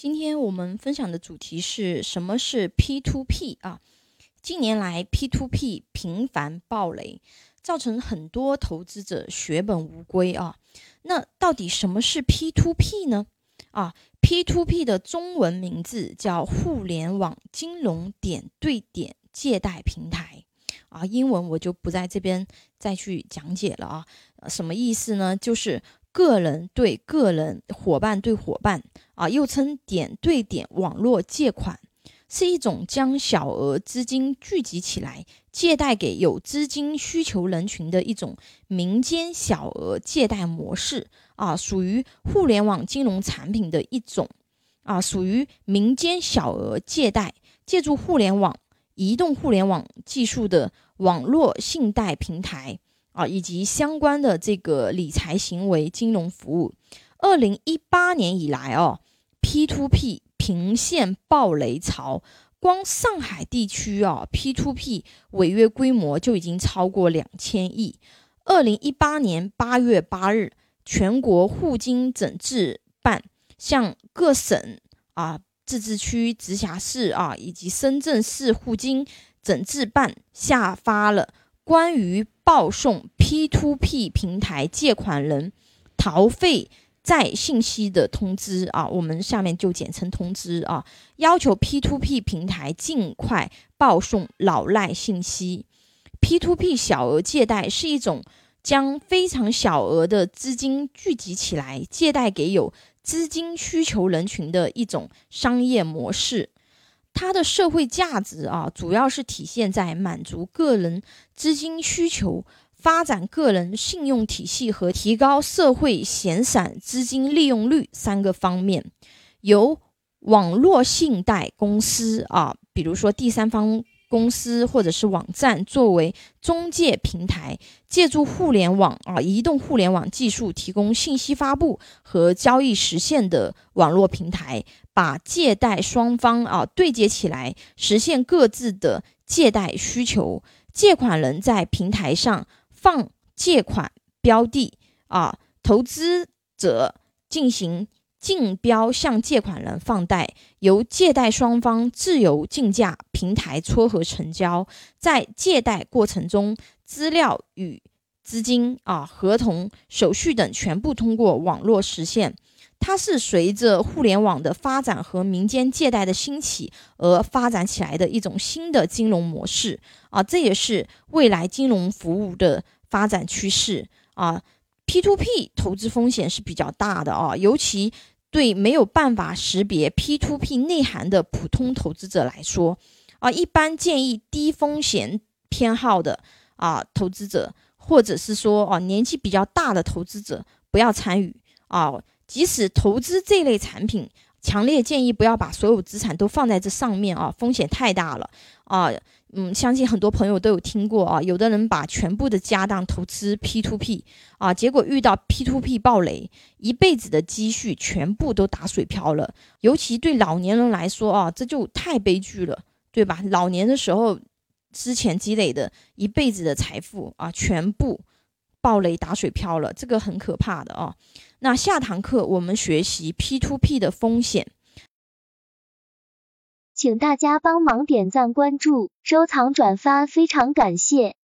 今天我们分享的主题是什么是 P to P 啊？近年来 P to P 频繁暴雷，造成很多投资者血本无归啊。那到底什么是 P to P 呢？啊，P to P 的中文名字叫互联网金融点对点借贷平台啊，英文我就不在这边再去讲解了啊。什么意思呢？就是个人对个人、伙伴对伙伴啊，又称点对点网络借款，是一种将小额资金聚集起来借贷给有资金需求人群的一种民间小额借贷模式啊，属于互联网金融产品的一种啊，属于民间小额借贷，借助互联网、移动互联网技术的网络信贷平台。啊，以及相关的这个理财行为金融服务，二零一八年以来哦，P to P 频现暴雷潮，光上海地区啊，P to P 违约规模就已经超过两千亿。二零一八年八月八日，全国互金整治办向各省啊、自治区、直辖市啊以及深圳市互金整治办下发了。关于报送 P2P 平台借款人逃废债信息的通知啊，我们下面就简称通知啊，要求 P2P 平台尽快报送老赖信息。P2P 小额借贷是一种将非常小额的资金聚集起来借贷给有资金需求人群的一种商业模式。它的社会价值啊，主要是体现在满足个人资金需求、发展个人信用体系和提高社会闲散资金利用率三个方面。由网络信贷公司啊，比如说第三方公司或者是网站作为中介平台，借助互联网啊、移动互联网技术提供信息发布和交易实现的网络平台。把借贷双方啊对接起来，实现各自的借贷需求。借款人在平台上放借款标的啊，投资者进行竞标向借款人放贷，由借贷双方自由竞价，平台撮合成交。在借贷过程中，资料与资金啊、合同、手续等全部通过网络实现。它是随着互联网的发展和民间借贷的兴起而发展起来的一种新的金融模式啊，这也是未来金融服务的发展趋势啊。P to P 投资风险是比较大的啊，尤其对没有办法识别 P to P 内涵的普通投资者来说啊，一般建议低风险偏好的啊投资者，或者是说啊年纪比较大的投资者不要参与啊。即使投资这类产品，强烈建议不要把所有资产都放在这上面啊，风险太大了啊。嗯，相信很多朋友都有听过啊，有的人把全部的家当投资 P to P 啊，结果遇到 P to P 暴雷，一辈子的积蓄全部都打水漂了。尤其对老年人来说啊，这就太悲剧了，对吧？老年的时候之前积累的一辈子的财富啊，全部。暴雷打水漂了，这个很可怕的啊。那下堂课我们学习 P to P 的风险，请大家帮忙点赞、关注、收藏、转发，非常感谢。